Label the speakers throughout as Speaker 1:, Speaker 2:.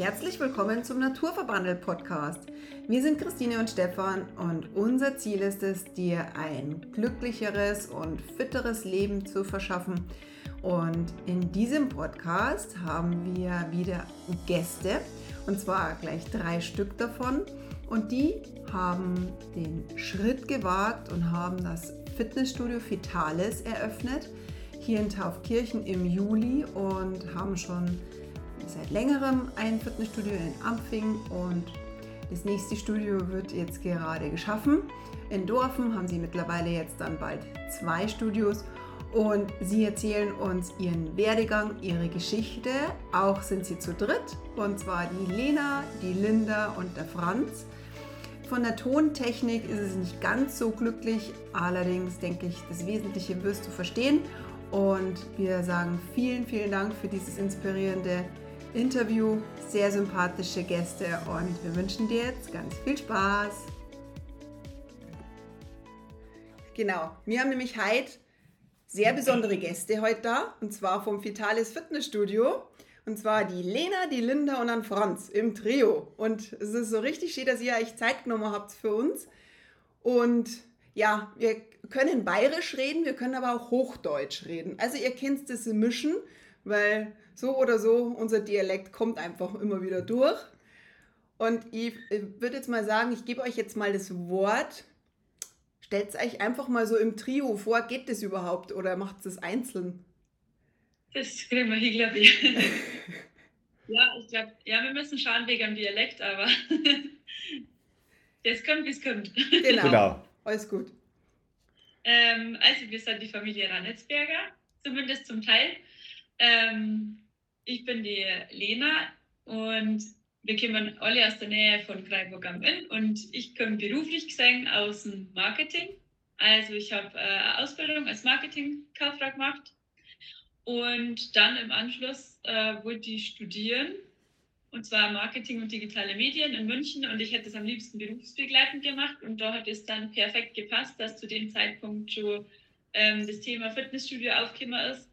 Speaker 1: Herzlich willkommen zum Naturverbandel Podcast. Wir sind Christine und Stefan und unser Ziel ist es, dir ein glücklicheres und fitteres Leben zu verschaffen. Und in diesem Podcast haben wir wieder Gäste und zwar gleich drei Stück davon. Und die haben den Schritt gewagt und haben das Fitnessstudio Vitalis eröffnet hier in Taufkirchen im Juli und haben schon seit längerem ein Fitnessstudio in Ampfing und das nächste Studio wird jetzt gerade geschaffen. In Dorfen haben sie mittlerweile jetzt dann bald zwei Studios und sie erzählen uns ihren Werdegang, ihre Geschichte. Auch sind sie zu dritt und zwar die Lena, die Linda und der Franz. Von der Tontechnik ist es nicht ganz so glücklich, allerdings denke ich, das Wesentliche wirst du verstehen. Und wir sagen vielen, vielen Dank für dieses inspirierende Interview, sehr sympathische Gäste und wir wünschen dir jetzt ganz viel Spaß. Genau, wir haben nämlich heute sehr besondere Gäste heute da und zwar vom Vitalis Fitnessstudio. Und zwar die Lena, die Linda und dann Franz im Trio. Und es ist so richtig schön, dass ihr euch Zeit genommen habt für uns. Und ja, wir können bayerisch reden, wir können aber auch Hochdeutsch reden. Also ihr kennt das Mischen, weil so oder so, unser Dialekt kommt einfach immer wieder durch. Und ich würde jetzt mal sagen, ich gebe euch jetzt mal das Wort. Stellt es euch einfach mal so im Trio vor, geht das überhaupt oder macht es einzeln?
Speaker 2: Das kriegen wir hin, glaube ich. ja, ich glaube, ja, wir müssen schauen wegen dem Dialekt, aber das kommt, wie es kommt.
Speaker 1: Genau. genau. Alles gut.
Speaker 2: Ähm, also, wir sind die Familie Ranitzberger, zumindest zum Teil. Ähm, ich bin die Lena und wir kommen alle aus der Nähe von Freiburg am Inn und ich komme beruflich gesehen aus dem Marketing. Also ich habe äh, Ausbildung als Marketingkauffrau gemacht und dann im Anschluss äh, wollte ich studieren und zwar Marketing und digitale Medien in München und ich hätte es am liebsten berufsbegleitend gemacht und da hat es dann perfekt gepasst, dass zu dem Zeitpunkt schon ähm, das Thema Fitnessstudio aufgekommen ist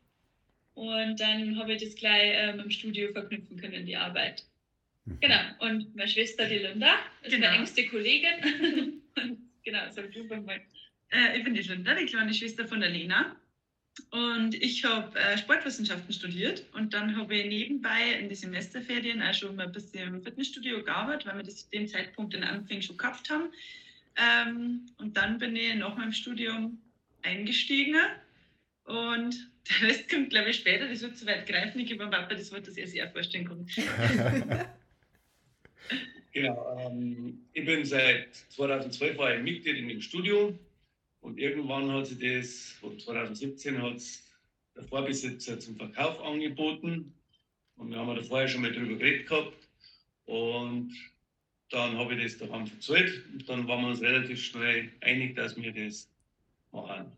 Speaker 2: und dann habe ich das gleich ähm, im Studio verknüpfen können, die Arbeit. Mhm. Genau. Und meine Schwester, die Linda, ist genau. meine engste Kollegin. und, genau, so du mal. Äh, ich bin die Linda, die kleine Schwester von der Lena. Und ich habe äh, Sportwissenschaften studiert und dann habe ich nebenbei in den Semesterferien auch schon mal ein bisschen im Fitnessstudio gearbeitet, weil wir das zu dem Zeitpunkt in Anfang schon gehabt haben. Ähm, und dann bin ich nach meinem Studium eingestiegen und der Rest kommt, glaube ich, später. Das wird zu weit greifen. Ich gebe meinem Papa das Wort, dass er sich auch vorstellen kann.
Speaker 3: genau. Ähm, ich bin seit 2012 war ich Mitglied in dem Studio. Und irgendwann hat sich das, von 2017 hat es der Vorbesitzer zum Verkauf angeboten. Und wir haben da vorher schon mal drüber geredet gehabt. Und dann habe ich das daran verzahlt. Und dann waren wir uns relativ schnell einig, dass wir das machen.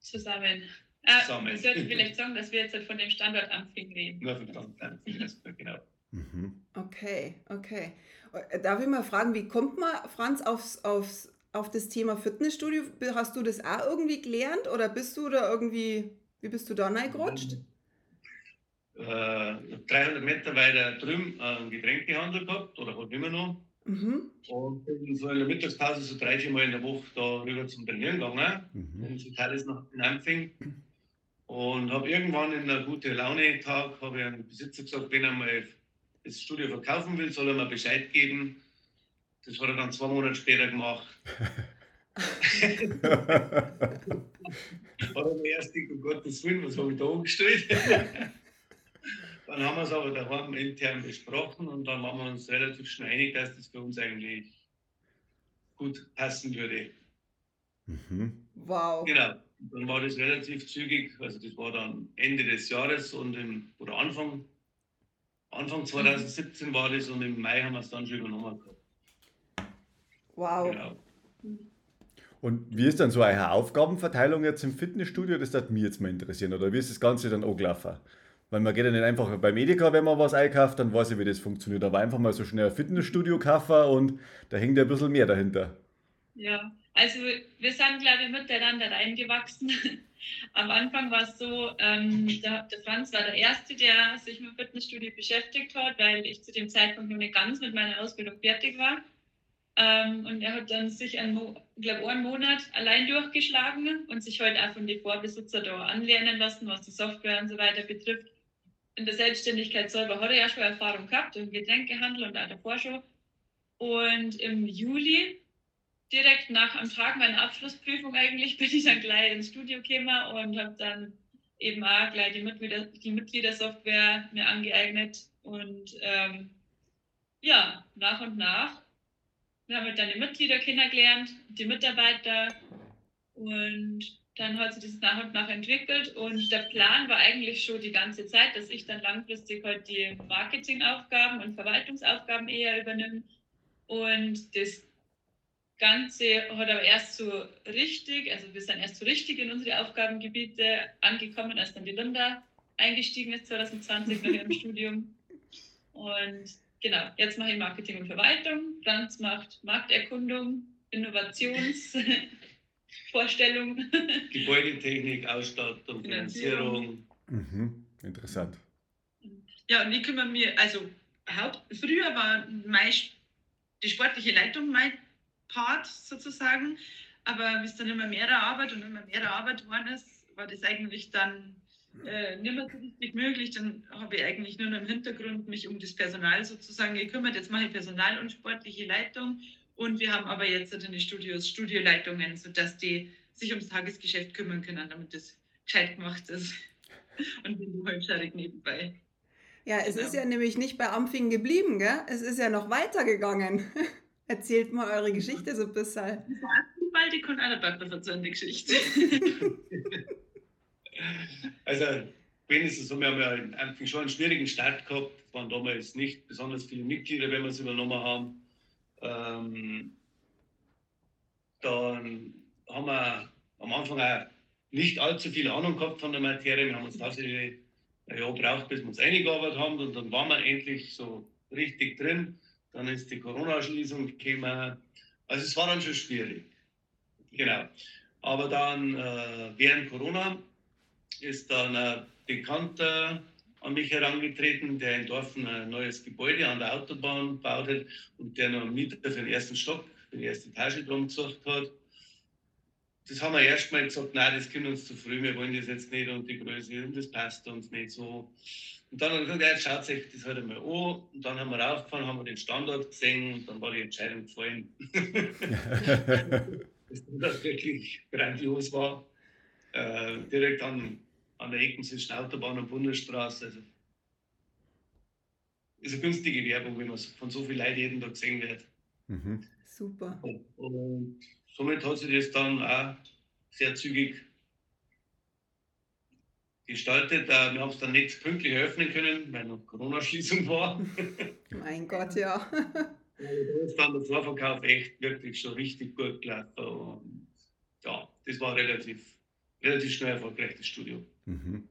Speaker 2: Zusammen. Äh, ich sollte vielleicht sagen, dass wir jetzt von dem Standort Ampfing reden.
Speaker 3: Nur von Standort Ampfing, genau.
Speaker 1: Mhm. Okay, okay. Äh, darf ich mal fragen, wie kommt man, Franz, aufs, aufs, auf das Thema Fitnessstudio? Hast du das auch irgendwie gelernt oder bist du da irgendwie, wie bist du da reingerutscht?
Speaker 3: Äh, 300 Meter weiter drüben einen Getränkehandel gehabt oder halt immer noch. Mhm. Und bin so in der Mittagspause so drei, vier Mal in der Woche da rüber zum Trainieren gegangen. Mhm. Und so Teil ist noch in Ampfing. Und habe irgendwann in einer guten Laune-Tag habe ich einem Besitzer gesagt, wenn er mal das Studio verkaufen will, soll er mir Bescheid geben. Das hat er dann zwei Monate später gemacht. hat er mir erst gedacht, um Gottes Willen, was habe ich da umgestellt? dann haben wir es aber daheim intern besprochen und dann waren wir uns relativ schnell einig, dass das für uns eigentlich gut passen würde.
Speaker 1: Mhm. Wow.
Speaker 3: Genau dann war das relativ zügig, also das war dann Ende des Jahres und im, oder Anfang, Anfang 2017 mhm. war das und im Mai haben wir es dann schon übernommen gehabt.
Speaker 1: Wow. Genau.
Speaker 4: Und wie ist dann so eine Aufgabenverteilung jetzt im Fitnessstudio? Das würde mich jetzt mal interessieren. Oder wie ist das Ganze dann angelaufen? Weil man geht ja nicht einfach beim Edeka, wenn man was einkauft, dann weiß ich, wie das funktioniert. Aber einfach mal so schnell ein Fitnessstudio kaufen und da hängt ja ein bisschen mehr dahinter.
Speaker 2: Ja, also wir sind, glaube ich, miteinander reingewachsen. Am Anfang war es so, ähm, der, der, Franz war der Erste, der sich mit Fitnessstudio beschäftigt hat, weil ich zu dem Zeitpunkt noch nicht ganz mit meiner Ausbildung fertig war. Ähm, und er hat dann sich glaube einen Monat allein durchgeschlagen und sich halt auch von den Vorbesitzer da anlernen lassen, was die Software und so weiter betrifft. In der Selbstständigkeit selber hat er ja schon Erfahrung gehabt im Getränkehandel und auch davor schon. Und im Juli, direkt nach am Tag meiner Abschlussprüfung eigentlich, bin ich dann gleich ins Studio gekommen und habe dann eben auch gleich die, Mitglieder, die Mitgliedersoftware mir angeeignet. Und ähm, ja, nach und nach wir haben dann die Mitglieder kennengelernt, die Mitarbeiter und dann hat sich das nach und nach entwickelt und der Plan war eigentlich schon die ganze Zeit, dass ich dann langfristig halt die Marketingaufgaben und Verwaltungsaufgaben eher übernehme und das Ganze hat aber erst so richtig, also wir sind erst so richtig in unsere Aufgabengebiete angekommen, als dann die Linda eingestiegen ist 2020 nach ihrem Studium und genau, jetzt mache ich Marketing und Verwaltung, Franz macht Markterkundung, Innovationsvorstellung.
Speaker 3: Gebäudetechnik, Ausstattung, Finanzierung.
Speaker 4: Mhm, interessant.
Speaker 5: Ja, und ich kümmere mich, also Haupt, früher war meist die sportliche Leitung mein Part sozusagen, aber wie es dann immer mehr Arbeit und immer mehr Arbeit geworden ist, war das eigentlich dann äh, nicht mehr so richtig möglich. Dann habe ich eigentlich nur noch im Hintergrund mich um das Personal sozusagen gekümmert. Jetzt mache ich Personal und sportliche Leitung. Und wir haben aber jetzt in den Studios Studioleitungen, sodass die sich ums Tagesgeschäft kümmern können, damit das gescheit gemacht ist. Und bin halbscharig nebenbei.
Speaker 1: Ja, es genau. ist ja nämlich nicht bei Ampfing geblieben, gell? Es ist ja noch weitergegangen. Erzählt mal eure Geschichte so ein bisschen.
Speaker 5: Bald die kann einer erzählen, die Geschichte.
Speaker 3: Also, wenigstens haben wir ja am Anfang schon einen schwierigen Start gehabt. Es waren damals nicht besonders viele Mitglieder, wenn wir es übernommen haben. Ähm, dann haben wir am Anfang auch nicht allzu viel Ahnung gehabt von der Materie. Wir haben uns tatsächlich ein Jahr gebraucht, bis wir uns eingearbeitet haben und dann waren wir endlich so richtig drin. Dann ist die Corona-Schließung gekommen. Also es war dann schon schwierig. Genau. Aber dann äh, während Corona ist dann ein Bekannter an mich herangetreten, der in Dorfen ein neues Gebäude an der Autobahn baut hat und der noch einen Mieter für den ersten Stock, für die erste Etage drum gesucht hat. Das haben wir erstmal gesagt, nein, das kommt uns zu früh, wir wollen das jetzt nicht und die Größe das passt uns nicht so. Und dann haben wir gesagt, ja, jetzt schaut sich das halt einmal an. Und dann haben wir raufgefahren, haben wir den Standort gesehen und dann war die Entscheidung gefallen. das wirklich grandios war. Äh, direkt an an der Ecke zwischen Autobahn und Bundesstraße. Also ist eine günstige Werbung, wenn man von so vielen Leuten jeden Tag gesehen wird.
Speaker 1: Mhm. Super.
Speaker 3: Und somit hat sich das dann auch sehr zügig gestaltet. Äh, wir haben es dann nicht pünktlich eröffnen können, weil noch Corona-Schließung war.
Speaker 1: mein Gott, ja.
Speaker 3: da ist dann der Vorverkauf echt wirklich schon richtig gut gelaufen. Und ja, das war relativ, relativ schnell erfolgreich, das Studio. Mhm.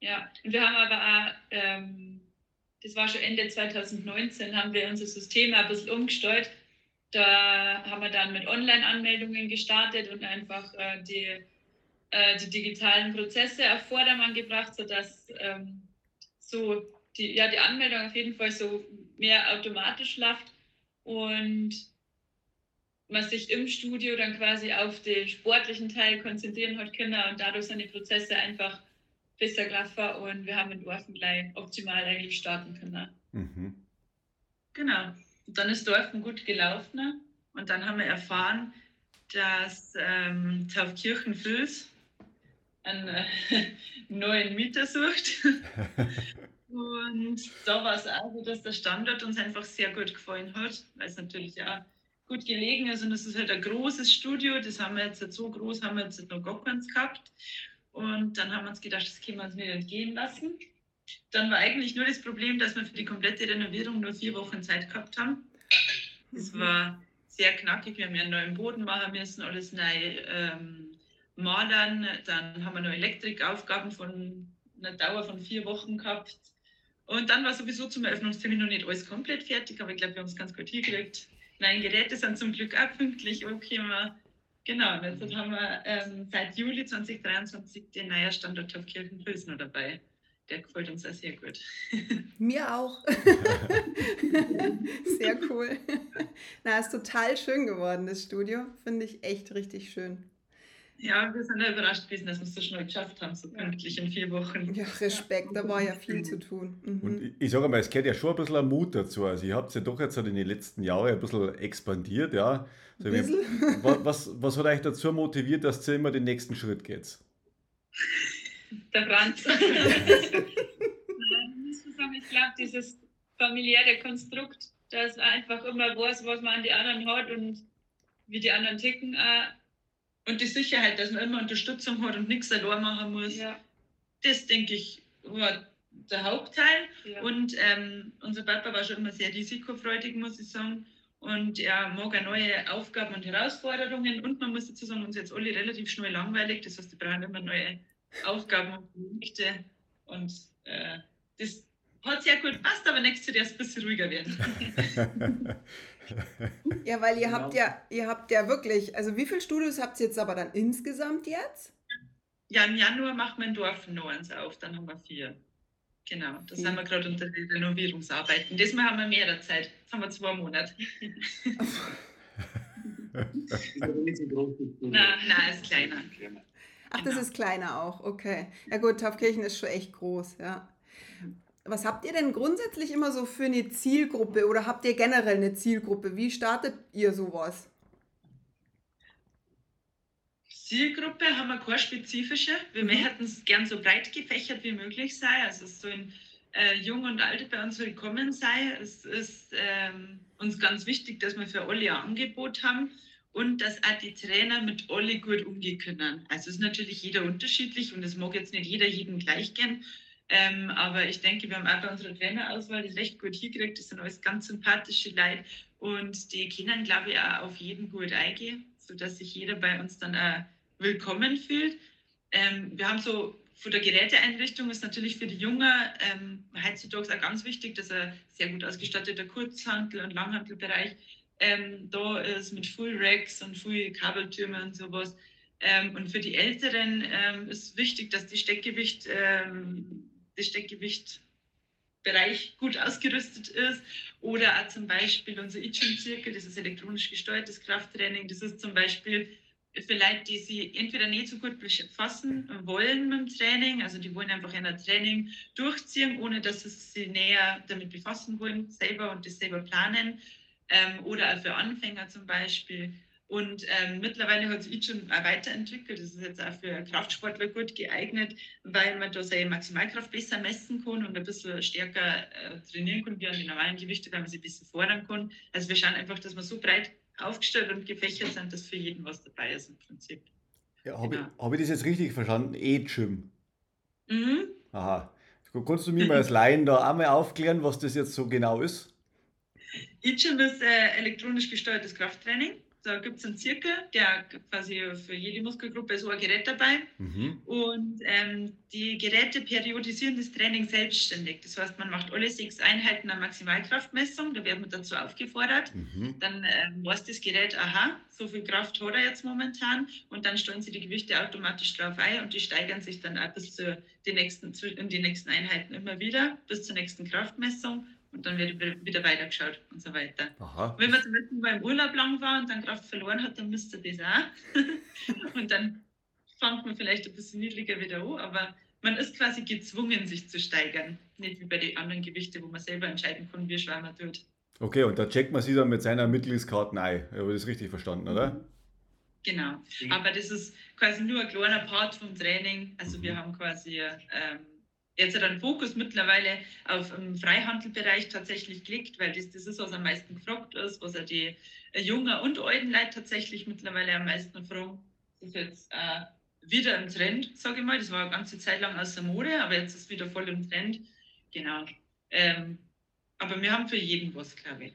Speaker 2: Ja, und wir haben aber auch, ähm, das war schon Ende 2019, haben wir unser System ein bisschen umgestellt. Da haben wir dann mit Online-Anmeldungen gestartet und einfach äh, die, äh, die digitalen Prozesse auf Vordermann gebracht, sodass ähm, so die, ja, die Anmeldung auf jeden Fall so mehr automatisch läuft und man sich im Studio dann quasi auf den sportlichen Teil konzentrieren hat können und dadurch sind die Prozesse einfach besser gelaufen und wir haben in Dorfen gleich optimal eigentlich starten können. Mhm.
Speaker 5: Genau. Und dann ist Dorfen gut gelaufen und dann haben wir erfahren, dass ähm, Taufkirchen Fils einen äh, neuen Mieter sucht. und da war es auch so, dass der Standort uns einfach sehr gut gefallen hat, weil es natürlich auch gut gelegen ist und es ist halt ein großes Studio, das haben wir jetzt so groß, haben wir jetzt noch gar keins gehabt. Und dann haben wir uns gedacht, das können wir uns nicht entgehen lassen. Dann war eigentlich nur das Problem, dass wir für die komplette Renovierung nur vier Wochen Zeit gehabt haben. Das mhm. war sehr knackig. Wir haben ja einen neuen Boden machen müssen, alles neu ähm, malern. Dann haben wir noch Elektrikaufgaben von einer Dauer von vier Wochen gehabt. Und dann war sowieso zum Eröffnungstermin noch nicht alles komplett fertig, aber ich glaube, wir haben es ganz gut hingekriegt. Nein, Geräte sind zum Glück auch pünktlich angekommen. Genau, und jetzt haben wir ähm, seit Juli 2023 den neuen Standort auf Kirchenpilsner dabei. Der gefällt uns auch sehr gut.
Speaker 1: Mir auch. sehr cool. Na, ist total schön geworden, das Studio. Finde ich echt richtig schön.
Speaker 5: Ja, wir sind ja überrascht gewesen, dass wir es so schnell geschafft haben, so pünktlich in vier Wochen.
Speaker 1: Ja, Respekt, da war ja viel zu tun.
Speaker 4: Mhm. Und ich, sage mal, es gehört ja schon ein bisschen Mut dazu. Also, ihr habt ja doch jetzt in den letzten Jahren ein bisschen expandiert, ja. So, wie, was, was hat euch dazu motiviert, dass ihr immer den nächsten Schritt geht?
Speaker 2: Der Franz. ich glaube, dieses familiäre Konstrukt, dass man einfach immer weiß, was man an die anderen hat und wie die anderen ticken.
Speaker 5: Und die Sicherheit, dass man immer Unterstützung hat und nichts allein machen muss. Ja. Das, denke ich, war der Hauptteil. Ja. Und ähm, unser Papa war schon immer sehr risikofreudig, muss ich sagen. Und er mag auch neue Aufgaben und Herausforderungen. Und man muss dazu sagen, uns jetzt alle relativ schnell langweilig. Das heißt, wir brauchen immer neue Aufgaben und Projekte. Und äh, das hat sehr gut passt, aber nächstes Jahr ist ein bisschen ruhiger werden.
Speaker 1: ja, weil ihr genau. habt ja, ihr habt ja wirklich, also wie viele Studios habt ihr jetzt aber dann insgesamt jetzt?
Speaker 5: Ja, im Januar macht mein Dorf noch eins auf, dann haben wir vier. Genau, da sind wir gerade unter den Renovierungsarbeiten. Diesmal haben wir mehr Zeit. Jetzt haben wir zwei Monate. nein, nein, ist kleiner.
Speaker 1: Ach, das genau. ist kleiner auch, okay. Ja gut, Taufkirchen ist schon echt groß, ja. Was habt ihr denn grundsätzlich immer so für eine Zielgruppe oder habt ihr generell eine Zielgruppe? Wie startet ihr sowas?
Speaker 5: Zielgruppe haben wir keine spezifische. Wir mhm. hätten es gern so breit gefächert wie möglich sein. Also so in äh, Jung und Alte bei uns willkommen sei. Es ist ähm, uns ganz wichtig, dass wir für alle ein Angebot haben und dass auch die Trainer mit alle gut umgehen können. Also ist natürlich jeder unterschiedlich und es mag jetzt nicht jeder jeden gleich gern. Ähm, aber ich denke, wir haben auch bei unserer Trainerauswahl das recht gut hingekriegt. Das sind alles ganz sympathische Leute und die können, glaube ich, auch auf jeden gut eingehen, sodass sich jeder bei uns dann auch willkommen fühlt. Ähm, wir haben so von der Geräteeinrichtung ist natürlich für die Jungen ähm, heutzutage auch ganz wichtig, dass ein sehr gut ausgestatteter Kurzhandel- und Langhandelbereich ähm, da ist mit Full Racks und Full Kabeltürmen und sowas. Ähm, und für die Älteren ähm, ist wichtig, dass die Steckgewicht Steckgewichtbereich gut ausgerüstet ist. Oder auch zum Beispiel unser Itching-Zirkel, das ist elektronisch gesteuertes Krafttraining. Das ist zum Beispiel für Leute, die sie entweder nicht so gut befassen wollen mit dem Training, also die wollen einfach ein Training durchziehen, ohne dass sie sich näher damit befassen wollen, selber und das selber planen. Ähm, oder auch für Anfänger zum Beispiel. Und ähm, mittlerweile hat sich schon auch weiterentwickelt. Das ist jetzt auch für Kraftsportler gut geeignet, weil man da seine Maximalkraft besser messen kann und ein bisschen stärker äh, trainieren kann wie an den normalen Gewichten, weil man sich ein bisschen fordern kann. Also wir schauen einfach, dass wir so breit aufgestellt und gefächert sind, dass für jeden was dabei ist im Prinzip.
Speaker 4: Ja, habe genau. ich, hab ich das jetzt richtig verstanden? E-Gym. Mhm. Aha. Kannst du mir mal als Laien da einmal aufklären, was das jetzt so genau ist?
Speaker 5: E-Gym ist äh, elektronisch gesteuertes Krafttraining. Da gibt es einen Zirkel, der quasi für jede Muskelgruppe so ein Gerät dabei. Mhm. Und ähm, die Geräte periodisieren das Training selbstständig. Das heißt, man macht alle sechs Einheiten eine Maximalkraftmessung, da wird man dazu aufgefordert. Mhm. Dann ähm, weiß das Gerät, aha, so viel Kraft hat er jetzt momentan. Und dann stellen sie die Gewichte automatisch drauf ein und die steigern sich dann auch bis zu den nächsten, in die nächsten Einheiten immer wieder, bis zur nächsten Kraftmessung und dann wird wieder weitergeschaut und so weiter. Aha. Wenn man zum Beispiel beim Urlaub lang war und dann Kraft verloren hat, dann müsste das auch. und dann fängt man vielleicht ein bisschen niedriger wieder an, aber man ist quasi gezwungen, sich zu steigern. Nicht wie bei den anderen Gewichten, wo man selber entscheiden kann, wie schwer man tut.
Speaker 4: Okay, und da checkt man sich dann mit seiner Mitgliedskarte ein. Habe ich das richtig verstanden, oder?
Speaker 5: Genau. Aber das ist quasi nur ein kleiner Part vom Training. Also mhm. wir haben quasi ähm, jetzt hat einen Fokus mittlerweile auf den Freihandelbereich tatsächlich gelegt, weil das, das ist, was am meisten gefragt ist, was ja die äh, jungen und alten Leute tatsächlich mittlerweile am meisten fragen. Das ist jetzt äh, wieder im Trend, sage ich mal. Das war eine ganze Zeit lang aus der Mode, aber jetzt ist es wieder voll im Trend. Genau. Ähm, aber wir haben für jeden was, glaube ich.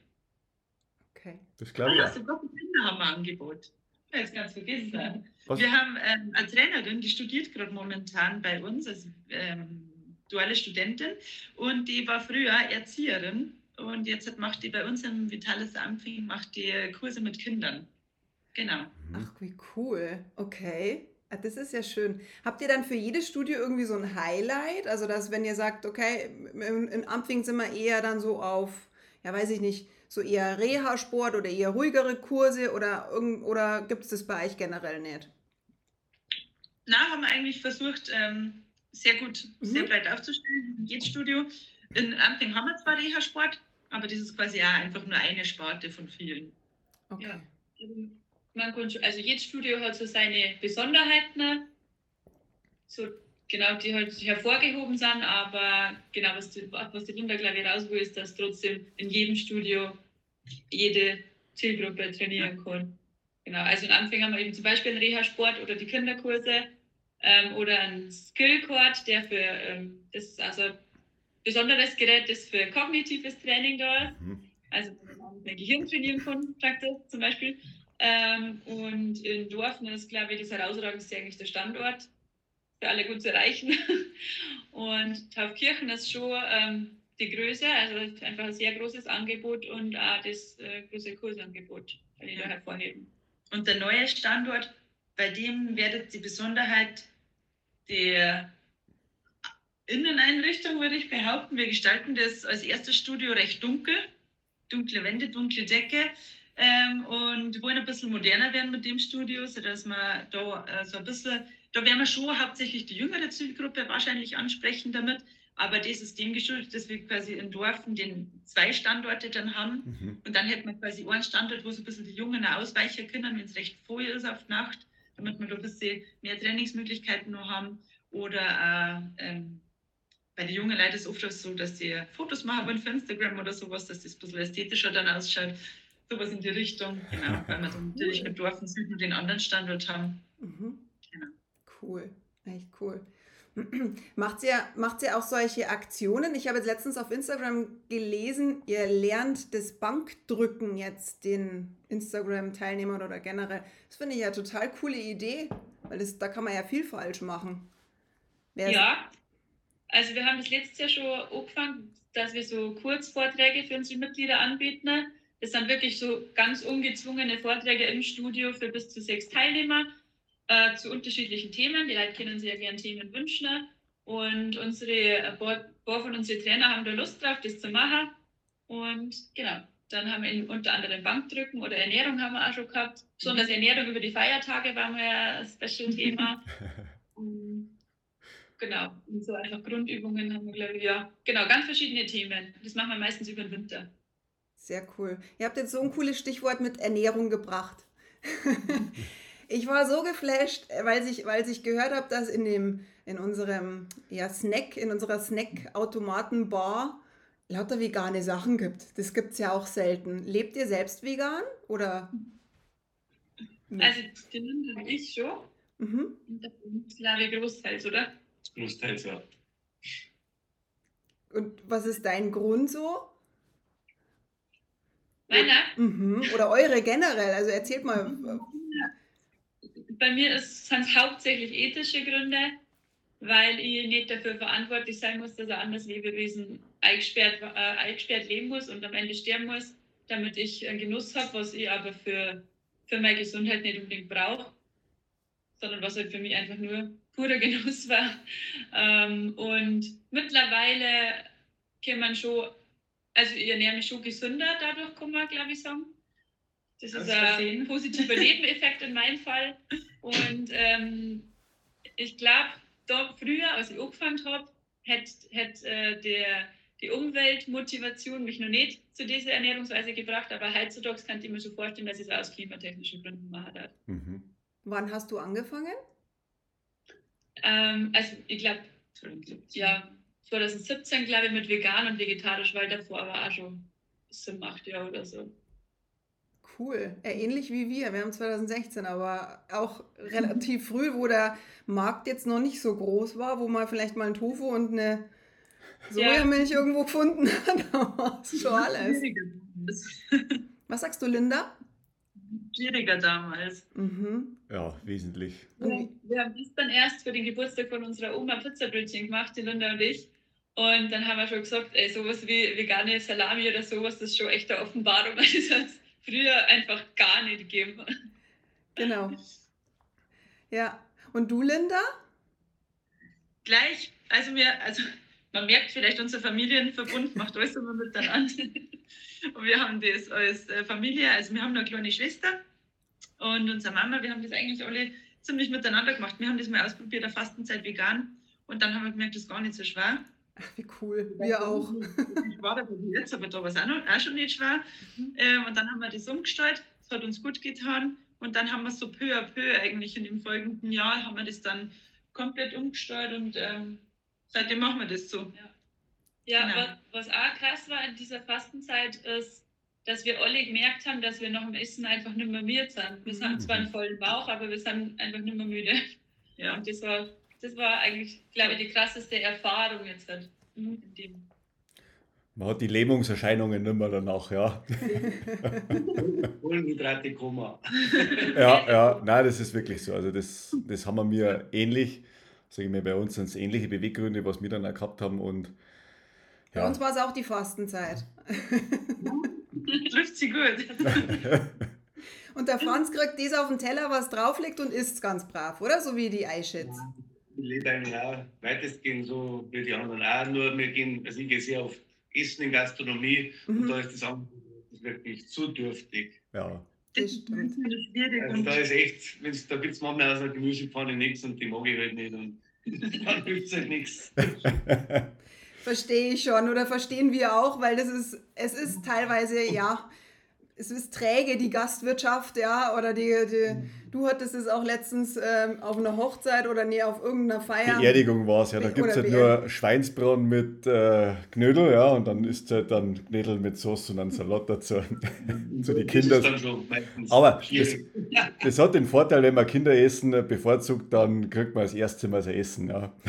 Speaker 1: Okay.
Speaker 4: Das glaube ich. Ah,
Speaker 5: sogar für Kinder haben wir ein Angebot. Jetzt ganz vergessen. Was? Wir haben ähm, eine Trainerin, die studiert gerade momentan bei uns. Also, ähm, duale Studentin und die war früher Erzieherin und jetzt macht die bei uns im Vitales Ampfing macht die Kurse mit Kindern. Genau.
Speaker 1: Ach, wie cool. Okay. Ah, das ist ja schön. Habt ihr dann für jedes Studio irgendwie so ein Highlight? Also, dass wenn ihr sagt, okay, in Ampfing sind wir eher dann so auf, ja, weiß ich nicht, so eher Reha-Sport oder eher ruhigere Kurse oder, oder gibt es das bei euch generell nicht?
Speaker 5: Na, haben wir eigentlich versucht, ähm, sehr gut, mhm. sehr breit aufzustellen, in jedes Studio. In Amping haben wir zwar Reha-Sport, aber das ist quasi auch einfach nur eine Sparte von vielen.
Speaker 2: Okay. Ja. Man kann, also jedes Studio hat so seine Besonderheiten, so genau, die halt hervorgehoben sind, aber genau, was die, was die Linda, glaube ich, raus will, ist, dass trotzdem in jedem Studio jede Zielgruppe trainieren kann. Genau, also in Anfang haben wir eben zum Beispiel einen Reha-Sport oder die Kinderkurse ähm, oder ein Skill-Cord, der für, ähm, das ist also ein besonderes Gerät, das für kognitives Training da ist. Mhm. Also, dass man sein Gehirn trainieren kann, praktisch zum Beispiel. Ähm, und in Dorfen ist, glaube ich, das herausragendste eigentlich der Standort, für alle gut zu erreichen. Und Taufkirchen ist schon ähm, die Größe, also einfach ein sehr großes Angebot und auch das äh, große Kursangebot, kann ich da hervorheben.
Speaker 5: Und der neue Standort, bei dem werdet die Besonderheit der Inneneinrichtung, würde ich behaupten. Wir gestalten das als erstes Studio recht dunkel, dunkle Wände, dunkle Decke. Ähm, und wollen ein bisschen moderner werden mit dem Studio, sodass wir da äh, so ein bisschen, da werden wir schon hauptsächlich die jüngere Zielgruppe wahrscheinlich ansprechen damit, aber das ist dem geschuldet, dass wir quasi in Dorfen den zwei Standorte dann haben mhm. und dann hätten wir quasi einen Standort, wo so ein bisschen die Jungen ausweichen können, wenn es recht voll ist auf Nacht, damit wir da ein bisschen mehr Trainingsmöglichkeiten noch haben oder äh, ähm, bei den jungen Leuten ist es oft so, dass sie Fotos machen wollen für Instagram oder sowas, dass das ein bisschen ästhetischer dann ausschaut sowas in die Richtung. Genau, weil wir dann natürlich mit Dorfen Süden den anderen Standort haben. Mhm.
Speaker 1: Genau. Cool, echt cool. Macht ihr, macht ihr auch solche Aktionen? Ich habe jetzt letztens auf Instagram gelesen, ihr lernt das Bankdrücken jetzt den Instagram-Teilnehmern oder generell. Das finde ich ja total coole Idee, weil das, da kann man ja viel falsch machen.
Speaker 2: Wer ja, also wir haben das letztes Jahr schon angefangen, dass wir so Kurzvorträge für unsere Mitglieder anbieten das sind wirklich so ganz ungezwungene Vorträge im Studio für bis zu sechs Teilnehmer äh, zu unterschiedlichen Themen. Die Leute können sich ja gerne Themen wünschen. Und unsere, ein paar von unseren Trainer haben da Lust drauf, das zu machen. Und genau, dann haben wir unter anderem Bankdrücken oder Ernährung haben wir auch schon gehabt. Besonders mhm. Ernährung über die Feiertage war mal ein Special-Thema. genau, und so einfach Grundübungen haben wir, glaube ich, ja. Genau, ganz verschiedene Themen. Das machen wir meistens über den Winter.
Speaker 1: Sehr cool. Ihr habt jetzt so ein cooles Stichwort mit Ernährung gebracht. ich war so geflasht, weil ich, weil ich gehört habe, dass in dem in unserem ja, Snack, in unserer Snack-Automaten-Bar lauter vegane Sachen gibt. Das gibt es ja auch selten. Lebt ihr selbst vegan oder?
Speaker 2: Also stimmt, ich schon. Mhm. Das ist glaube ich großteils, oder?
Speaker 3: Großteils, ja.
Speaker 1: Und was ist dein Grund so?
Speaker 2: Meiner?
Speaker 1: Mhm. Oder eure generell. Also erzählt mal.
Speaker 2: Bei mir sind es hauptsächlich ethische Gründe, weil ich nicht dafür verantwortlich sein muss, dass ein anderes Lebewesen eingesperrt, äh, eingesperrt leben muss und am Ende sterben muss, damit ich einen Genuss habe, was ich aber für, für meine Gesundheit nicht unbedingt brauche, sondern was halt für mich einfach nur purer Genuss war. Ähm, und mittlerweile kann man schon also ich ernähre mich schon gesünder, dadurch kann man, glaube ich, sagen. Das ist ein positiver Nebeneffekt in meinem Fall. Und ähm, ich glaube, da früher, als ich angefangen habe, hätte hätt, äh, der, die Umweltmotivation mich noch nicht zu dieser Ernährungsweise gebracht, aber heutzutage kann ich mir schon vorstellen, dass ich es aus klimatechnischen Gründen machen darf. Mhm.
Speaker 1: Wann hast du angefangen?
Speaker 2: Ähm, also ich glaube, ja, 2017, glaube ich, mit vegan und vegetarisch, weil davor war auch schon sieben, acht Jahre oder so.
Speaker 1: Cool. Ja, ähnlich wie wir. Wir haben 2016, aber auch relativ früh, wo der Markt jetzt noch nicht so groß war, wo man vielleicht mal ein Tofu und eine Sojamilch ja. irgendwo gefunden hat. es schon alles. Was sagst du, Linda?
Speaker 5: Schwieriger damals.
Speaker 4: Mhm. Ja, wesentlich.
Speaker 2: Ja, wir haben das dann erst für den Geburtstag von unserer Oma Pizzabrötchen gemacht, die Linda und ich. Und dann haben wir schon gesagt, ey, sowas wie vegane Salami oder sowas, das ist schon echt eine Offenbarung. Das es früher einfach gar nicht gegeben.
Speaker 1: Genau. Ja. Und du, Linda?
Speaker 5: Gleich. Also wir, also man merkt vielleicht, unser Familienverbund macht alles immer miteinander. Und wir haben das als äh, Familie, also wir haben eine kleine Schwester und unsere Mama, wir haben das eigentlich alle ziemlich miteinander gemacht. Wir haben das mal ausprobiert, eine Fastenzeit vegan. Und dann haben wir gemerkt, das ist gar nicht so schwer.
Speaker 1: Ach, wie cool. Wir auch.
Speaker 5: Ich war da jetzt, aber da war es auch, auch schon nicht schwer. Mhm. Ähm, und dann haben wir das umgestellt. Es hat uns gut getan. Und dann haben wir so peu à peu eigentlich in dem folgenden Jahr haben wir das dann komplett umgestellt und ähm, seitdem machen wir das so.
Speaker 2: Ja, ja genau. was, was auch krass war in dieser Fastenzeit ist, dass wir alle gemerkt haben, dass wir nach dem Essen einfach nicht mehr müde sind. Wir haben zwar einen vollen Bauch, aber wir sind einfach nicht mehr müde. Ja. Und das war, das war eigentlich, glaube ich, die krasseste Erfahrung jetzt halt in dem.
Speaker 4: Man hat die Lähmungserscheinungen nicht mehr danach, ja.
Speaker 3: Kohlenhydrate Koma.
Speaker 4: ja, ja, nein, das ist wirklich so. Also das, das haben wir mir ähnlich, sage ich mir, bei uns sind es ähnliche Beweggründe, was wir dann auch gehabt haben und
Speaker 1: ja. Bei uns war es auch die Fastenzeit.
Speaker 5: Trifft sie gut.
Speaker 1: und der Franz kriegt das auf den Teller, was drauf liegt und isst ganz brav, oder? So wie die Eischätz. Ja,
Speaker 3: ich lebe eigentlich auch weitestgehend so wie die anderen auch, nur wir gehen, also ich gehe sehr auf Essen in Gastronomie mhm. und da ist das, das wirklich zu dürftig.
Speaker 4: Ja.
Speaker 1: Das stimmt.
Speaker 3: Also da ist echt, da gibt es manchmal aus einer Gemüsepfanne nichts und die mag ich halt nicht und dann gibt es halt nichts.
Speaker 1: Verstehe ich schon oder verstehen wir auch, weil das ist, es ist teilweise, ja, es ist träge, die Gastwirtschaft, ja, oder die, die du hattest es auch letztens ähm, auf einer Hochzeit oder nee, auf irgendeiner Feier.
Speaker 4: Beerdigung war es, ja, da gibt es halt nur Schweinsbraten mit äh, Knödel, ja, und dann ist halt dann Knödel mit Sauce und dann Salat dazu, zu den Kindern. Aber das, das, hat den Vorteil, wenn man Kinder essen bevorzugt, dann kriegt man das erste Mal sein Essen, ja.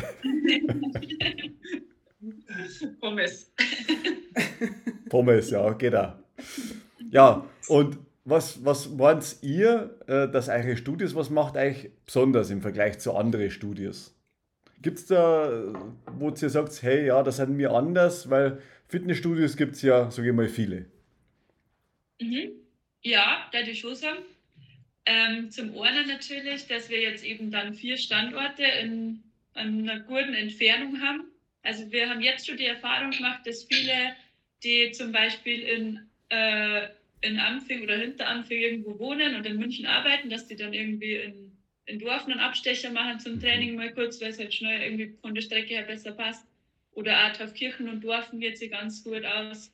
Speaker 5: Pommes.
Speaker 4: Pommes, ja, geht auch. Ja, und was, was meint ihr, äh, dass eure Studios, was macht euch besonders im Vergleich zu anderen Studios? Gibt es da, wo ihr sagt, hey, ja, das sind wir anders, weil Fitnessstudios gibt es ja, sage ich mal, viele.
Speaker 2: Mhm. Ja, da die schon sagen. Ähm, zum einen natürlich, dass wir jetzt eben dann vier Standorte in, in einer guten Entfernung haben. Also wir haben jetzt schon die Erfahrung gemacht, dass viele, die zum Beispiel in, äh, in Ampfing oder Hinteramfing irgendwo wohnen und in München arbeiten, dass die dann irgendwie in, in Dorf einen Abstecher machen zum Training mal kurz, weil es halt schnell irgendwie von der Strecke her besser passt. Oder auch auf Kirchen und Dorfen geht sie ganz gut aus.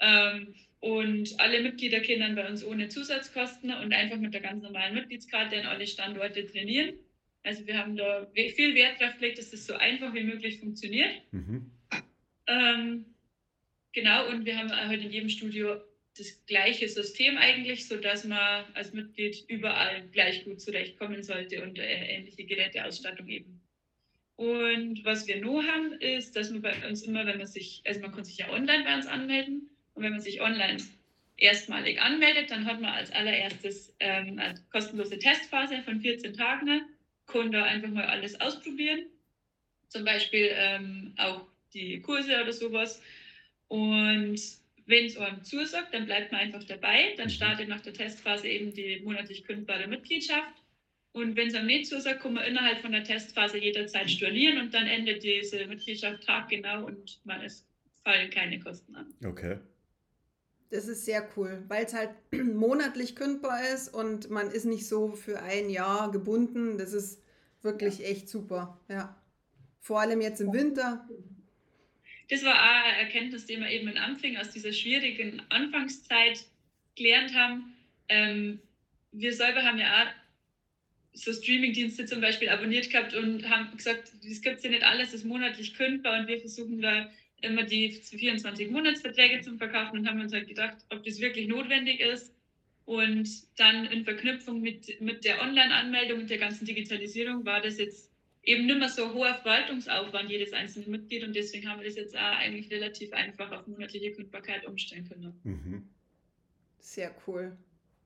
Speaker 2: Ähm, und alle Mitglieder können bei uns ohne Zusatzkosten und einfach mit der ganz normalen Mitgliedskarte in alle Standorte trainieren. Also wir haben da viel Wert darauf gelegt, dass das so einfach wie möglich funktioniert. Mhm. Ähm, genau, und wir haben halt in jedem Studio das gleiche System eigentlich, sodass man als Mitglied überall gleich gut zurechtkommen sollte und äh, ähnliche Geräteausstattung eben. Und was wir nur haben, ist, dass man bei uns immer, wenn man sich, also man kann sich ja online bei uns anmelden und wenn man sich online erstmalig anmeldet, dann hat man als allererstes ähm, eine kostenlose Testphase von 14 Tagen kann da einfach mal alles ausprobieren. Zum Beispiel ähm, auch die Kurse oder sowas. Und wenn es einem zusagt, dann bleibt man einfach dabei. Dann mhm. startet nach der Testphase eben die monatlich kündbare Mitgliedschaft. Und wenn es einem nicht zusagt, kann man innerhalb von der Testphase jederzeit stornieren und dann endet diese Mitgliedschaft taggenau und man es fallen keine Kosten an.
Speaker 4: Okay.
Speaker 1: Das ist sehr cool, weil es halt monatlich kündbar ist und man ist nicht so für ein Jahr gebunden. Das ist wirklich ja. echt super. Ja. Vor allem jetzt im Winter.
Speaker 2: Das war auch eine Erkenntnis, die wir eben in Anfang aus dieser schwierigen Anfangszeit gelernt haben. Ähm, wir selber haben ja auch so Streamingdienste zum Beispiel abonniert gehabt und haben gesagt, das gibt es ja nicht alles, ist monatlich kündbar und wir versuchen da immer die 24 Monatsverträge zum Verkaufen und haben uns halt gedacht, ob das wirklich notwendig ist. Und dann in Verknüpfung mit, mit der Online-Anmeldung und der ganzen Digitalisierung war das jetzt eben nicht mehr so hoher Verwaltungsaufwand jedes einzelne Mitglied und deswegen haben wir das jetzt auch eigentlich relativ einfach auf monatliche Kündbarkeit umstellen können. Mhm.
Speaker 1: Sehr cool.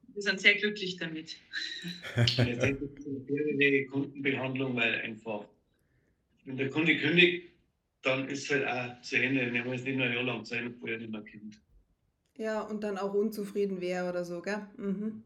Speaker 5: Wir sind sehr glücklich damit.
Speaker 3: eine Kundenbehandlung, weil einfach, wenn der Kunde kündigt, dann ist es halt auch zu Ende. Wir haben jetzt nicht nur ein Jahr lang Zeit, obwohl er nicht mehr kennt.
Speaker 1: Ja, und dann auch unzufrieden wäre oder so, gell? Mhm.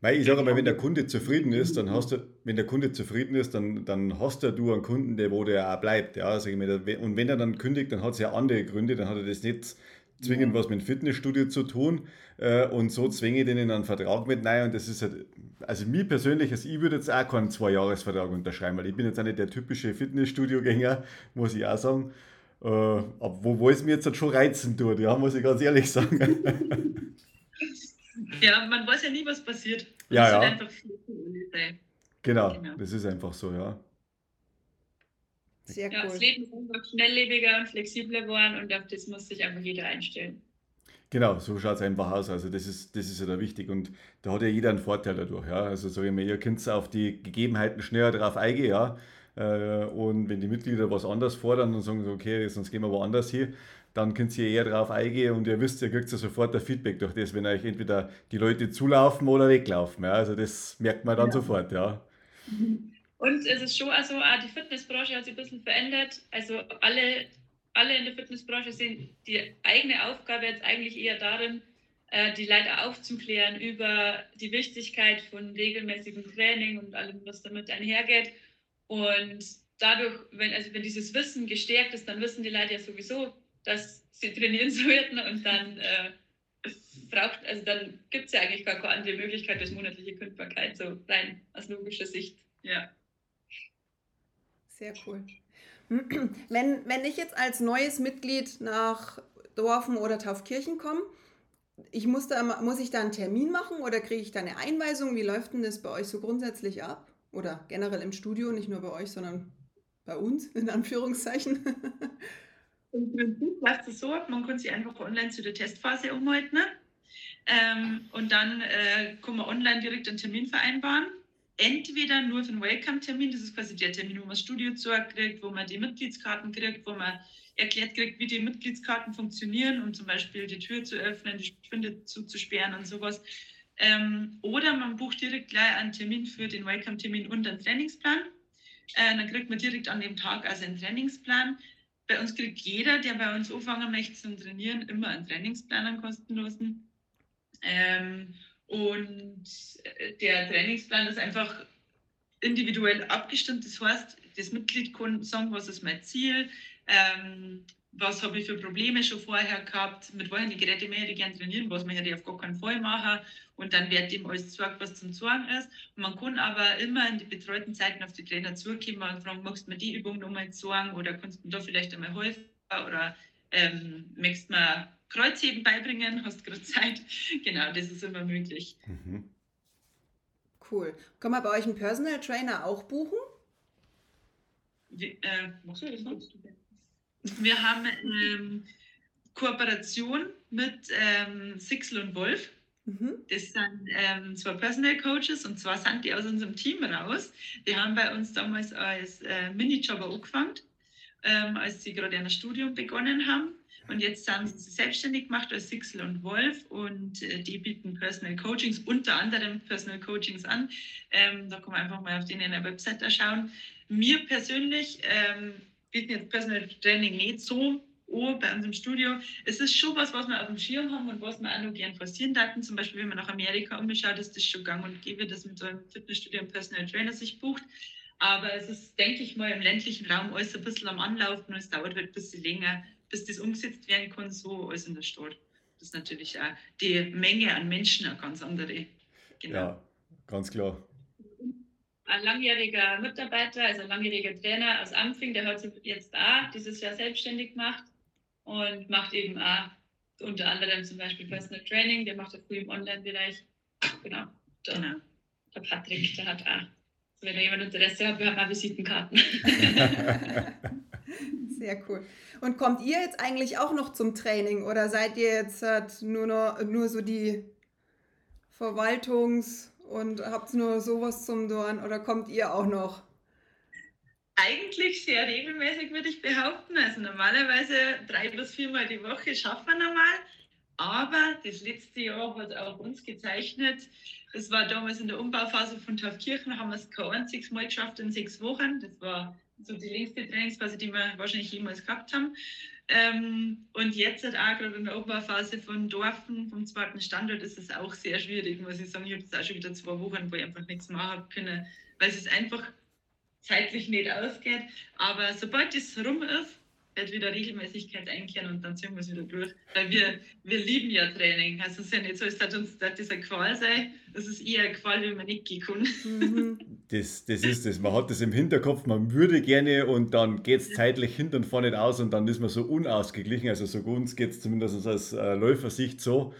Speaker 4: Weil ich sage mal, wenn der Kunde zufrieden ist, dann hast du, wenn der Kunde zufrieden ist, dann, dann hast ja du einen Kunden, der wo der auch bleibt. Ja, sag ich mal. Und wenn er dann kündigt, dann hat es ja andere Gründe, dann hat er das nicht zwingend was mit dem Fitnessstudio zu tun äh, und so zwinge ich den in einen Vertrag mit rein und das ist halt, also mir persönlich, also ich würde jetzt auch keinen Zwei-Jahres-Vertrag unterschreiben, weil ich bin jetzt auch nicht der typische Fitnessstudio-Gänger, muss ich auch sagen, äh, wo, es mir jetzt halt schon reizen tut, ja, muss ich ganz ehrlich sagen.
Speaker 5: Ja, man weiß ja nie, was passiert.
Speaker 4: Und ja, ja. Genau, genau, das ist einfach so, ja.
Speaker 2: Sehr ja, cool. Das Leben ist einfach schnelllebiger und flexibler geworden und auf das muss sich einfach jeder einstellen.
Speaker 4: Genau, so schaut es einfach aus. Also das ist, das ist ja da wichtig und da hat ja jeder einen Vorteil dadurch. Ja? Also sage ich mal, ihr könnt auf die Gegebenheiten schneller drauf eingehen, ja. Äh, und wenn die Mitglieder was anderes fordern und sagen, okay, sonst gehen wir woanders hin, dann könnt ihr eher drauf eingehen und ihr wisst, ihr kriegt ja sofort ein Feedback durch das, wenn euch entweder die Leute zulaufen oder weglaufen. Ja? Also das merkt man dann ja. sofort, ja.
Speaker 2: Und es ist schon also, auch die Fitnessbranche hat sich ein bisschen verändert. Also alle, alle in der Fitnessbranche sehen die eigene Aufgabe jetzt eigentlich eher darin, äh, die Leute aufzuklären über die Wichtigkeit von regelmäßigem Training und allem, was damit einhergeht. Und dadurch, wenn, also wenn dieses Wissen gestärkt ist, dann wissen die Leute ja sowieso, dass sie trainieren sollten und dann äh, braucht, also dann gibt es ja eigentlich gar keine andere Möglichkeit als monatliche Kündbarkeit, so rein aus logischer Sicht. Ja.
Speaker 1: Sehr cool. Wenn, wenn ich jetzt als neues Mitglied nach Dorfen oder Taufkirchen komme, ich muss, da, muss ich da einen Termin machen oder kriege ich da eine Einweisung? Wie läuft denn das bei euch so grundsätzlich ab? Oder generell im Studio, nicht nur bei euch, sondern bei uns, in Anführungszeichen?
Speaker 5: Im Prinzip läuft es so man kann sich einfach online zu der Testphase umhalten. Ne? Ähm, und dann äh, kann man online direkt einen Termin vereinbaren entweder nur für einen Welcome-Termin, das ist quasi der Termin, wo man das Studio kriegt, wo man die Mitgliedskarten kriegt, wo man erklärt kriegt, wie die Mitgliedskarten funktionieren, um zum Beispiel die Tür zu öffnen, die Spinde zuzusperren und sowas. Ähm, oder man bucht direkt gleich einen Termin für den Welcome-Termin und einen Trainingsplan. Äh, dann kriegt man direkt an dem Tag also einen Trainingsplan. Bei uns kriegt jeder, der bei uns anfangen möchte zum Trainieren, immer einen Trainingsplan, einen kostenlosen. Ähm, und äh, der Trainingsplan ist einfach individuell abgestimmt. Das heißt, das Mitglied kann sagen, was ist mein Ziel, ähm, was habe ich für Probleme schon vorher gehabt, mit welchen Geräte möchte ich gerne trainieren, was möchte ich auf gar keinen Fall machen. Und dann wird ihm alles gesagt, was zum Sorgen ist. Und man kann aber immer in die betreuten Zeiten auf die Trainer zukommen und fragen, magst du mir die Übung nochmal sorgen oder kannst du da vielleicht einmal helfen oder ähm, möchtest du mir Kreuzheben beibringen, hast gerade Zeit. Genau, das ist immer möglich. Mhm.
Speaker 1: Cool. Kann man bei euch einen Personal Trainer auch buchen?
Speaker 5: Wie, äh, machst du das noch? Wir haben ähm, Kooperation mit ähm, Sixel und Wolf. Mhm. Das sind ähm, zwei Personal Coaches und zwar sind die aus unserem Team raus. Die haben bei uns damals als äh, Minijobber angefangen, ähm, als sie gerade ein Studium begonnen haben. Und jetzt haben sie sich selbstständig gemacht als Sixel und Wolf und äh, die bieten Personal Coachings, unter anderem Personal Coachings an. Ähm, da kann man einfach mal auf denen der Webseite schauen. Mir persönlich ähm, bieten jetzt Personal Training nicht so an bei unserem Studio. Es ist schon was, was wir auf dem Schirm haben und was wir auch noch gern forcieren daten. Zum Beispiel, wenn man nach Amerika umschaut, ist das schon gang und gäbe, dass mit so einem Fitnessstudio ein Personal Trainer sich bucht. Aber es ist, denke ich mal, im ländlichen Raum alles ein bisschen am Anlaufen und es dauert halt ein bisschen länger, bis das umgesetzt werden kann, so als in der Stadt. Das ist natürlich auch die Menge an Menschen eine ganz andere.
Speaker 4: Genau. Ja, ganz klar.
Speaker 2: Ein langjähriger Mitarbeiter, also ein langjähriger Trainer aus Ampfing, der hat sich jetzt auch dieses Jahr selbstständig gemacht und macht eben auch unter anderem zum Beispiel Personal Training, der macht das früh im Online-Bereich. Genau. Der, genau. der Patrick, der hat auch, wenn da jemand Interesse hat, wir haben auch Visitenkarten.
Speaker 1: Sehr cool. Und kommt ihr jetzt eigentlich auch noch zum Training oder seid ihr jetzt halt nur, noch, nur so die Verwaltungs- und habt nur sowas zum Dorn oder kommt ihr auch noch?
Speaker 5: Eigentlich sehr regelmäßig, würde ich behaupten. Also normalerweise drei bis viermal die Woche schaffen wir normal. Aber das letzte Jahr hat auch uns gezeichnet. Das war damals in der Umbauphase von Taufkirchen, haben wir es kein einziges Mal geschafft in sechs Wochen. Das war so die längste Trainingsphase, die wir wahrscheinlich jemals gehabt haben. Ähm, und jetzt halt auch gerade in der Oberphase von Dorfen, vom zweiten Standort, ist es auch sehr schwierig, muss ich sagen. Ich habe jetzt auch schon wieder zwei Wochen, wo ich einfach nichts machen können, weil es einfach zeitlich nicht ausgeht. Aber sobald es rum ist, wird wieder Regelmäßigkeit einkehren und dann ziehen wir es wieder durch. Weil wir, wir lieben ja Training. Also es ist ja nicht so, als dass uns das eine Qual sein. Das ist eher eine Qual, wie man nicht gehen kann.
Speaker 4: Mhm. Das, das ist es. Man hat das im Hinterkopf, man würde gerne und dann geht es zeitlich hinten und vorne aus und dann ist man so unausgeglichen. Also so uns geht es zumindest aus äh, Läufersicht so,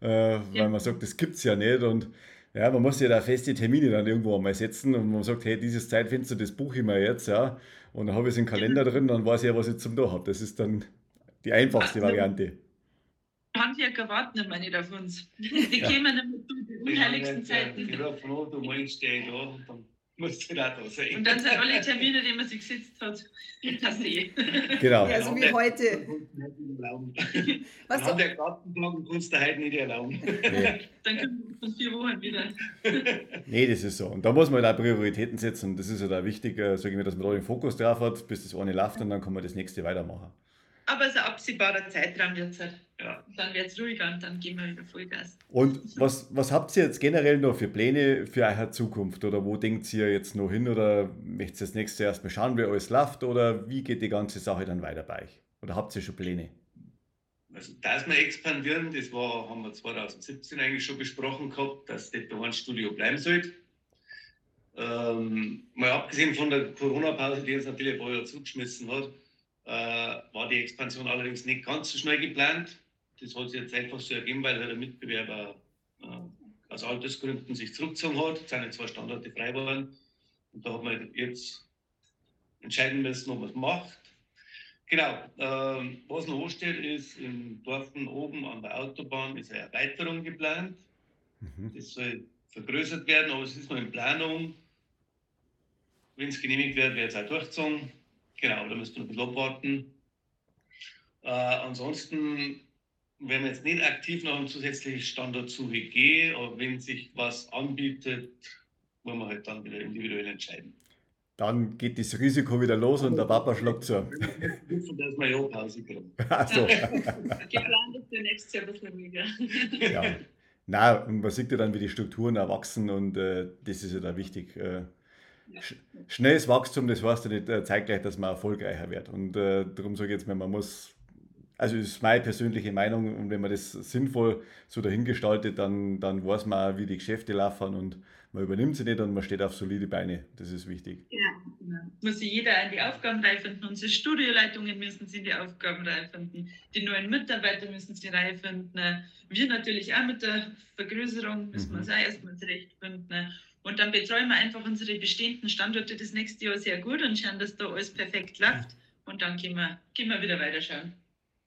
Speaker 4: äh, weil ja. man sagt, das gibt es ja nicht und ja, man muss ja da feste Termine dann irgendwo einmal setzen und man sagt, hey, dieses Zeitfenster, das buche ich mir jetzt, ja. Und dann habe ich es im Kalender drin, dann weiß ich ja, was ich zum Tag habe. Das ist dann die einfachste Variante.
Speaker 5: Handwerker warten immer nicht auf uns. Die ja. kämen nämlich zu den unheiligsten Zeiten. Ich habe von du meinst, stehe da und dann muss du da sein. Und dann sind alle Termine, die man sich gesetzt hat, passé.
Speaker 4: Genau.
Speaker 1: Ja, so wie heute.
Speaker 3: Was An der Gartentag kannst du heute nicht erlauben.
Speaker 5: Nee. Dann können wir von vier Wochen wieder.
Speaker 4: nee, das ist so. Und da muss man halt auch Prioritäten setzen. Und das ist ja halt da wichtig, äh, sage ich mir, dass man da den Fokus drauf hat, bis das eine läuft und dann kann man das nächste weitermachen.
Speaker 5: Aber es ist ein absehbarer Zeitraum jetzt. Halt. Ja. Dann wird es ruhiger und dann gehen wir wieder Vollgas.
Speaker 4: Und was, was habt ihr jetzt generell noch für Pläne für eure Zukunft? Oder wo denkt ihr jetzt noch hin? Oder möchtet ihr das nächste erstmal schauen, wie alles läuft? Oder wie geht die ganze Sache dann weiter bei euch? Oder habt ihr schon Pläne?
Speaker 3: Also, dass wir expandieren, das war, haben wir 2017 eigentlich schon besprochen gehabt, dass das Studio bleiben sollte. Ähm, mal abgesehen von der Corona-Pause, die uns natürlich ein paar Jahre zugeschmissen hat, war die Expansion allerdings nicht ganz so schnell geplant. Das hat sich jetzt einfach so ergeben, weil der Mitbewerber äh, aus Altersgründen sich zurückgezogen hat, seine zwei Standorte frei waren. Und da hat man jetzt entscheiden müssen, ob man es macht. Genau, äh, was noch ansteht, ist im Dorfen oben an der Autobahn ist eine Erweiterung geplant. Mhm. Das soll vergrößert werden, aber es ist noch in Planung. Wenn es genehmigt wird, wird es auch durchgezogen. Genau, da müsst ihr ein bisschen abwarten. Äh, ansonsten werden wir jetzt nicht aktiv nach einem zusätzlichen Standortsuche gehen, aber wenn sich was anbietet, wollen wir halt dann wieder individuell entscheiden.
Speaker 4: Dann geht das Risiko wieder los und der Papa schlägt zu.
Speaker 3: Wissen, dass wir ja Pause kriegen.
Speaker 4: Also.
Speaker 5: Geplant ist der nächste Jahr ein bisschen ruhiger.
Speaker 4: ja. Nein, und man sieht ja dann, wie die Strukturen erwachsen und äh, das ist ja da wichtig. Äh, schnelles Wachstum, das heißt ja nicht äh, zeitgleich, dass man erfolgreicher wird. Und äh, darum sage ich jetzt mal, man muss, also ist meine persönliche Meinung, und wenn man das sinnvoll so dahingestaltet, dann, dann weiß man, wie die Geschäfte laufen und man übernimmt sie nicht und man steht auf solide Beine. Das ist wichtig.
Speaker 5: Ja, genau. Muss sich jeder in die Aufgaben reinfinden. Unsere Studioleitungen müssen sich in die Aufgaben reinfinden. Die neuen Mitarbeiter müssen sich reinfinden. Wir natürlich auch mit der Vergrößerung müssen mhm. wir uns auch erstmal zurechtfinden. Und dann betreuen wir einfach unsere bestehenden Standorte das nächste Jahr sehr gut und schauen, dass da alles perfekt läuft. Und dann gehen wir, gehen wir wieder weiterschauen.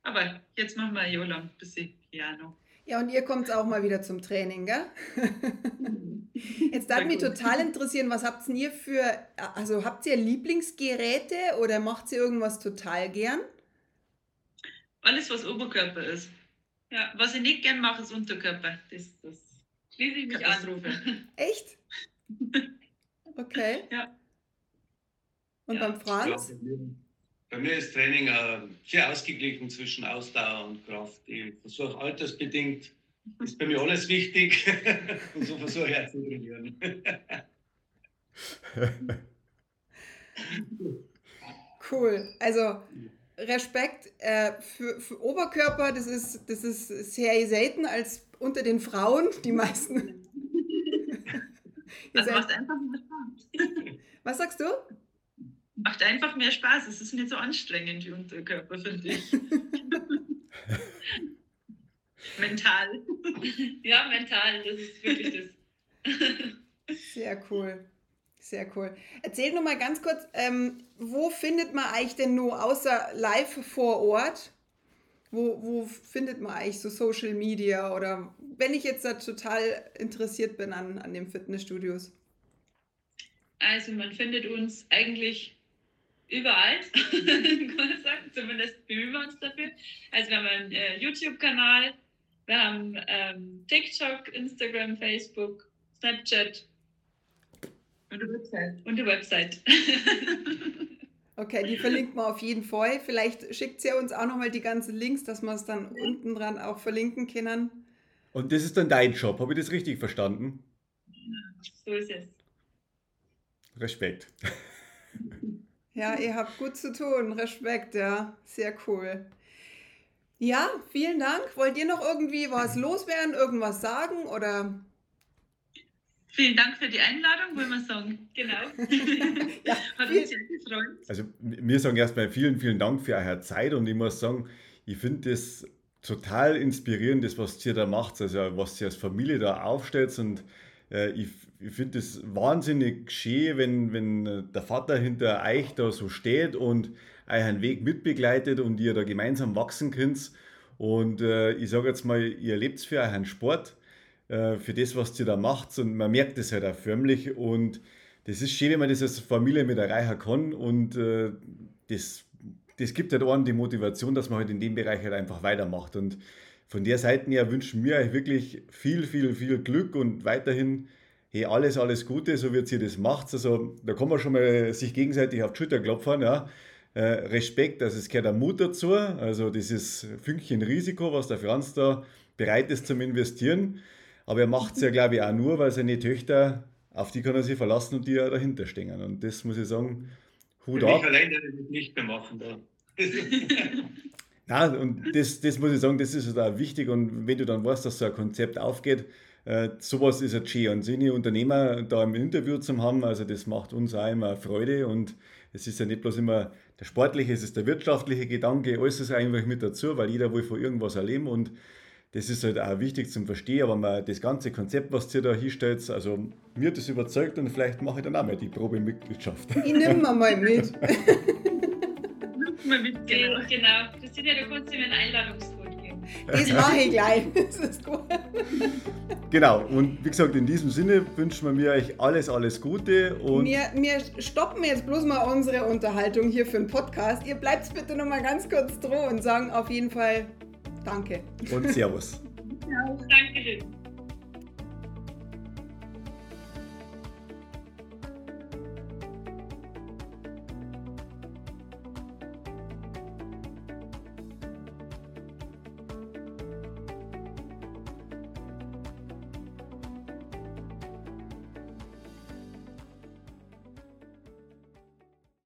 Speaker 5: Aber jetzt machen wir ein Jahr lang ein bisschen Piano.
Speaker 1: Ja, und ihr kommt auch mal wieder zum Training, gell? Jetzt darf mich total interessieren, was habt ihr für, also habt ihr Lieblingsgeräte oder macht ihr irgendwas total gern?
Speaker 5: Alles, was Oberkörper ist. Ja, was ich nicht gern mache, ist Unterkörper. Das, das schließe ich mich an.
Speaker 1: Echt? Okay.
Speaker 5: Ja.
Speaker 1: Und ja. beim Franz?
Speaker 3: bei mir ist Training äh, sehr ausgeglichen zwischen Ausdauer und Kraft. Ich versuche altersbedingt, ist bei mir alles wichtig und so versuche ich auch zu trainieren.
Speaker 1: cool. Also Respekt äh, für, für, Oberkörper, das ist, das ist sehr selten als unter den Frauen. Die meisten
Speaker 5: das macht einfach mehr Spaß.
Speaker 1: Was sagst du?
Speaker 5: Macht einfach mehr Spaß. Es ist nicht so anstrengend wie Unterkörper, finde ich. mental. Ja, mental, das ist wirklich das.
Speaker 1: Sehr cool. Sehr cool. Erzähl noch mal ganz kurz, ähm, wo findet man eigentlich denn nur außer live vor Ort? Wo, wo findet man eigentlich so Social Media oder wenn ich jetzt da total interessiert bin an, an den Fitnessstudios?
Speaker 2: Also man findet uns eigentlich überall, kann man sagen. Zumindest bemühen wir uns dafür. Also wir haben einen äh, YouTube-Kanal, wir haben ähm, TikTok, Instagram, Facebook, Snapchat.
Speaker 5: Und eine Website.
Speaker 2: Und eine Website.
Speaker 1: Okay, die verlinkt man auf jeden Fall. Vielleicht schickt sie uns auch nochmal die ganzen Links, dass wir es dann unten dran auch verlinken können.
Speaker 4: Und das ist dann dein Job, habe ich das richtig verstanden?
Speaker 2: So ist es.
Speaker 4: Respekt.
Speaker 1: Ja, ihr habt gut zu tun. Respekt, ja. Sehr cool. Ja, vielen Dank. Wollt ihr noch irgendwie was loswerden, irgendwas sagen oder?
Speaker 5: Vielen Dank für die Einladung, wollen wir sagen.
Speaker 2: Genau.
Speaker 1: ja,
Speaker 5: Hat uns sehr gefreut.
Speaker 4: Also wir sagen erstmal vielen, vielen Dank für eure Zeit und ich muss sagen, ich finde das total inspirierend, das, was ihr da macht, also was ihr als Familie da aufstellt. Und äh, ich, ich finde es wahnsinnig schön, wenn, wenn der Vater hinter euch da so steht und euren Weg mitbegleitet und ihr da gemeinsam wachsen könnt. Und äh, ich sage jetzt mal, ihr lebt für euren Sport, äh, für das, was ihr da macht. Und man merkt es halt auch förmlich. Und das ist schön, wenn man das als Familie mit erreichen kann. Und äh, das, das gibt halt auch die Motivation, dass man halt in dem Bereich halt einfach weitermacht und von der Seite her wünschen wir euch wirklich viel, viel, viel Glück und weiterhin hey, alles, alles Gute, so wie ihr das macht. Also da kann man schon mal sich gegenseitig auf die Schulter klopfen. Ja. Äh, Respekt, also es gehört der Mut dazu, also dieses Fünkchen Risiko, was der Franz da bereit ist zum Investieren. Aber er macht es ja, glaube ich, auch nur, weil seine Töchter, auf die kann er sich verlassen und die ja dahinter stehen. Und das muss ich sagen,
Speaker 3: Hut Für ab. Ich alleine das nicht mehr machen da.
Speaker 4: Ja, und das, das muss ich sagen, das ist da wichtig. Und wenn du dann weißt, dass so ein Konzept aufgeht, äh, sowas ist ein schön. Und seine Unternehmer da im Interview zu haben, also das macht uns auch immer Freude. Und es ist ja nicht bloß immer der sportliche, es ist der wirtschaftliche Gedanke, alles ist eigentlich mit dazu, weil jeder will von irgendwas erleben. Und das ist halt auch wichtig zum Verstehen. Aber man, das ganze Konzept, was ihr da hinstellt, also mir hat das überzeugt und vielleicht mache ich dann auch mal die Probemitgliedschaft.
Speaker 1: Ich nehme mal mit.
Speaker 2: mal mit, genau. genau. Christina, du kannst ihm einen Einladungscode geben. Das
Speaker 1: mache ich gleich. Das ist gut.
Speaker 4: Genau, und wie gesagt, in diesem Sinne wünschen wir euch alles, alles Gute. Und
Speaker 1: wir, wir stoppen jetzt bloß mal unsere Unterhaltung hier für den Podcast. Ihr bleibt bitte noch mal ganz kurz dran und sagen auf jeden Fall Danke.
Speaker 4: Und Servus.
Speaker 2: Ja, danke.